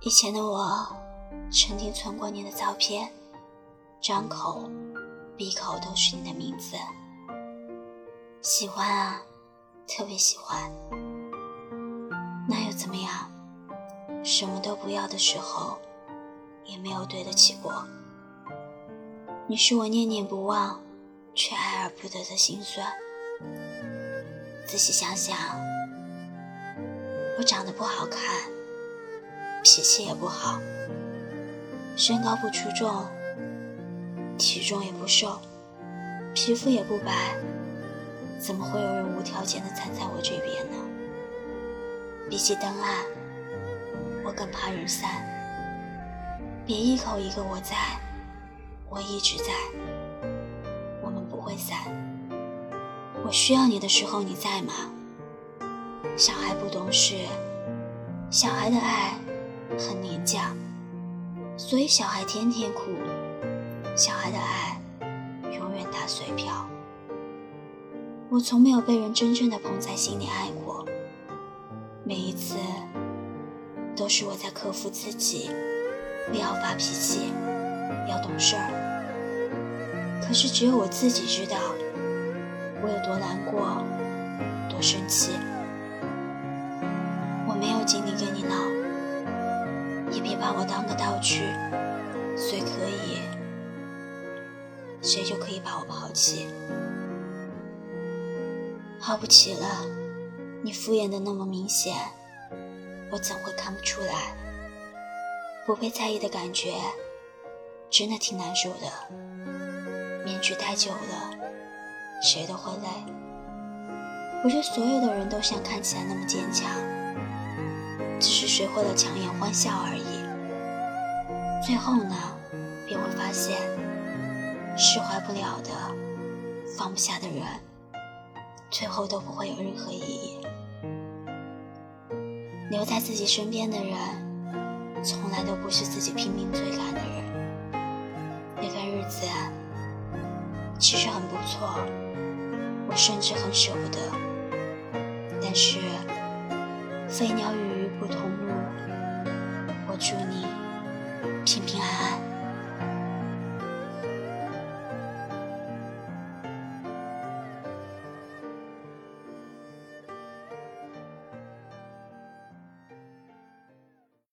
以前的我，曾经存过你的照片，张口闭口都是你的名字。喜欢啊，特别喜欢。那又怎么样？什么都不要的时候，也没有对得起过。你是我念念不忘，却爱而不得的心酸。仔细想想，我长得不好看。脾气也不好，身高不出众，体重也不瘦，皮肤也不白，怎么会有人无条件的站在我这边呢？比起灯暗，我更怕人散。别一口一个我在，我一直在，我们不会散。我需要你的时候你在吗？小孩不懂事，小孩的爱。很廉价，所以小孩天天哭，小孩的爱永远打水漂。我从没有被人真正的捧在心里爱过，每一次都是我在克服自己，不要发脾气，要懂事儿。可是只有我自己知道，我有多难过，多生气。我没有精力跟你。把我当个道具，谁可以，谁就可以把我抛弃。好不起了，你敷衍的那么明显，我怎会看不出来？不被在意的感觉，真的挺难受的。面具戴久了，谁都会累。不是所有的人都像看起来那么坚强。只是学会了强颜欢笑而已。最后呢，便会发现，释怀不了的、放不下的人，最后都不会有任何意义。留在自己身边的人，从来都不是自己拼命追赶的人。那段日子其实很不错，我甚至很舍不得。但是，飞鸟与鱼。不同请平安。